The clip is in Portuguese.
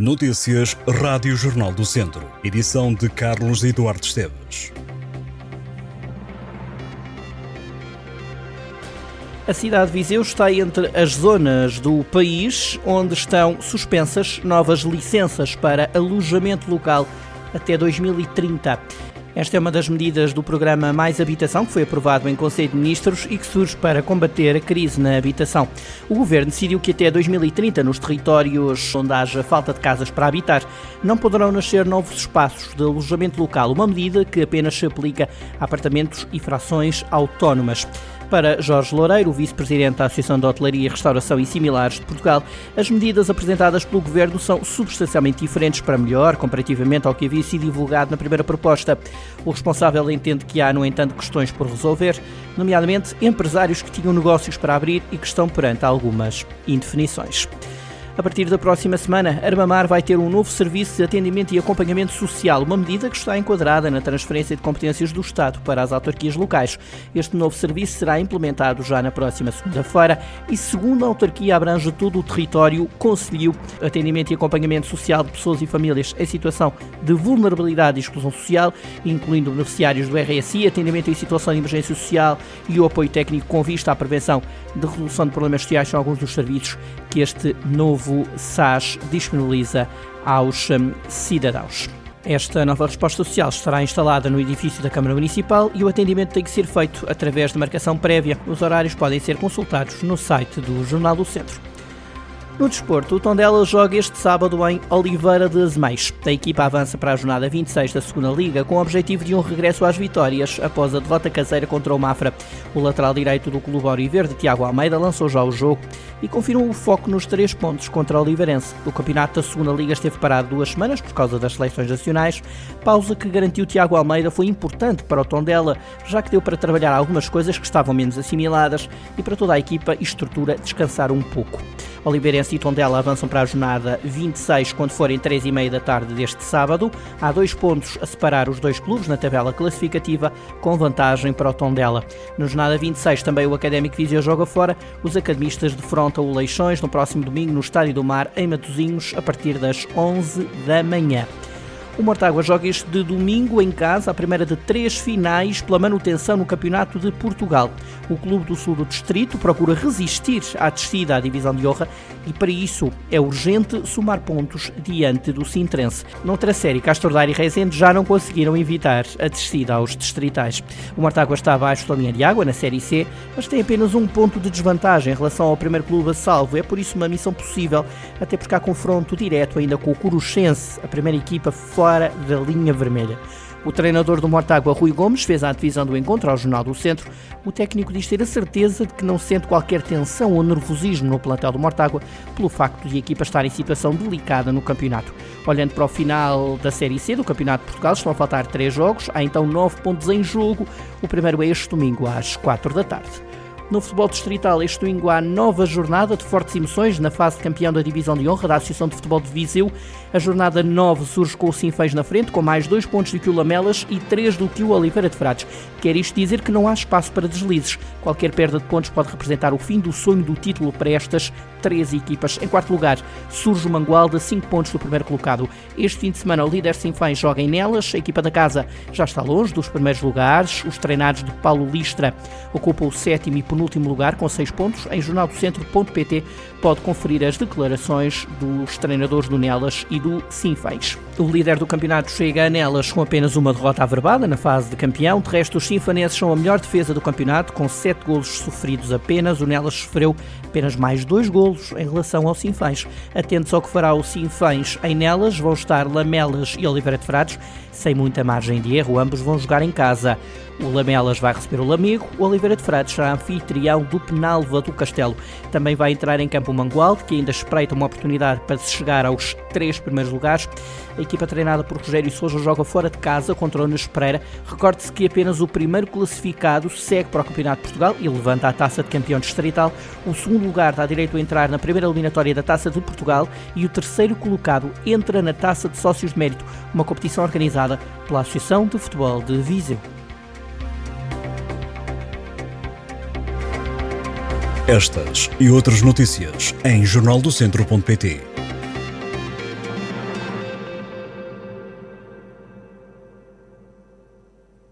Notícias Rádio Jornal do Centro. Edição de Carlos Eduardo Esteves. A cidade de Viseu está entre as zonas do país onde estão suspensas novas licenças para alojamento local até 2030. Esta é uma das medidas do programa Mais Habitação, que foi aprovado em Conselho de Ministros e que surge para combater a crise na habitação. O Governo decidiu que até 2030, nos territórios onde haja falta de casas para habitar, não poderão nascer novos espaços de alojamento local, uma medida que apenas se aplica a apartamentos e frações autónomas. Para Jorge Loureiro, vice-presidente da Associação de Hotelaria, Restauração e Similares de Portugal, as medidas apresentadas pelo Governo são substancialmente diferentes para melhor, comparativamente ao que havia sido divulgado na primeira proposta. O responsável entende que há, no entanto, questões por resolver, nomeadamente empresários que tinham negócios para abrir e que estão perante algumas indefinições. A partir da próxima semana, Armamar vai ter um novo serviço de atendimento e acompanhamento social, uma medida que está enquadrada na transferência de competências do Estado para as autarquias locais. Este novo serviço será implementado já na próxima segunda-feira e, segundo a autarquia, abrange todo o território Conselho, atendimento e acompanhamento social de pessoas e famílias em situação de vulnerabilidade e exclusão social, incluindo beneficiários do RSI, atendimento em situação de emergência social e o apoio técnico com vista à prevenção de resolução de problemas sociais são alguns dos serviços que este novo SAS disponibiliza aos um, cidadãos. Esta nova resposta social estará instalada no edifício da Câmara Municipal e o atendimento tem que ser feito através de marcação prévia. Os horários podem ser consultados no site do Jornal do Centro. No desporto, o Tondela joga este sábado em Oliveira de Azemais. A equipa avança para a jornada 26 da Segunda Liga com o objetivo de um regresso às vitórias após a derrota caseira contra o Mafra. O lateral direito do Clube Auriverde, Tiago Almeida, lançou já o jogo e confirmou o foco nos três pontos contra o Oliveirense. O campeonato da Segunda Liga esteve parado duas semanas por causa das seleções nacionais, pausa que garantiu Tiago Almeida foi importante para o Tondela, já que deu para trabalhar algumas coisas que estavam menos assimiladas e para toda a equipa e estrutura descansar um pouco. Oliveirense e Tondela avançam para a jornada 26 quando forem 3 e meia da tarde deste sábado. Há dois pontos a separar os dois clubes na tabela classificativa, com vantagem para o Tondela. Na jornada 26 também o Académico Viseu joga fora. Os academistas defrontam o Leixões no próximo domingo no Estádio do Mar, em Matosinhos, a partir das 11 da manhã. O Mortágua joga este de domingo em casa, a primeira de três finais pela manutenção no Campeonato de Portugal. O Clube do Sul do Distrito procura resistir à descida à divisão de honra e para isso é urgente somar pontos diante do Sintrense. Noutra série, Castro Daire e Rezende já não conseguiram evitar a descida aos distritais. O Mortágua está abaixo da linha de água na Série C, mas tem apenas um ponto de desvantagem em relação ao primeiro clube a salvo. É por isso uma missão possível, até porque há confronto direto ainda com o Curuchense, a primeira equipa fora fora da linha vermelha. O treinador do Mortágua, Rui Gomes, fez a divisão do encontro ao Jornal do Centro. O técnico diz ter a certeza de que não sente qualquer tensão ou nervosismo no plantel do Mortágua pelo facto de a equipa estar em situação delicada no campeonato. Olhando para o final da Série C do Campeonato de Portugal, estão a faltar três jogos, há então nove pontos em jogo. O primeiro é este domingo às quatro da tarde. No futebol distrital, este domingo há nova jornada de fortes emoções na fase de campeão da Divisão de Honra da Associação de Futebol de Viseu. A jornada 9 surge com o Sinfãs na frente, com mais dois pontos do que o Lamelas e três do que o Oliveira de Frades. Quer isto dizer que não há espaço para deslizes. Qualquer perda de pontos pode representar o fim do sonho do título para estas três equipas. Em quarto lugar, surge o Mangualde, 5 pontos do primeiro colocado. Este fim de semana, o líder Sinfãs joga em Nelas. A equipa da casa já está longe dos primeiros lugares. Os treinados de Paulo Listra ocupam o sétimo e lugar com 6 pontos. Em jornaldocentro.pt pode conferir as declarações dos treinadores do Nelas e do Sinfãs. O líder do campeonato chega a Nelas com apenas uma derrota averbada na fase de campeão. De resto, os sinfanenses são a melhor defesa do campeonato, com 7 golos sofridos apenas. O Nelas sofreu apenas mais 2 golos em relação ao Sinfãs. Atentos ao que fará o Sinfãs em Nelas, vão estar Lamelas e Oliveira de Frades, sem muita margem de erro, ambos vão jogar em casa. O Lamelas vai receber o Lamego, o Oliveira de Frades será anfitrião do Penalva do Castelo. Também vai entrar em campo o Mangualde, que ainda espreita uma oportunidade para se chegar aos três primeiros lugares. Equipa treinada por Rogério Souza joga fora de casa contra o Nunes Pereira. Recorde-se que apenas o primeiro classificado segue para o Campeonato de Portugal e levanta a taça de campeão distrital. O segundo lugar dá direito a entrar na primeira eliminatória da Taça de Portugal e o terceiro colocado entra na Taça de Sócios de Mérito, uma competição organizada pela Associação de Futebol de Viseu. Estas e outras notícias em jornaldocentro.pt.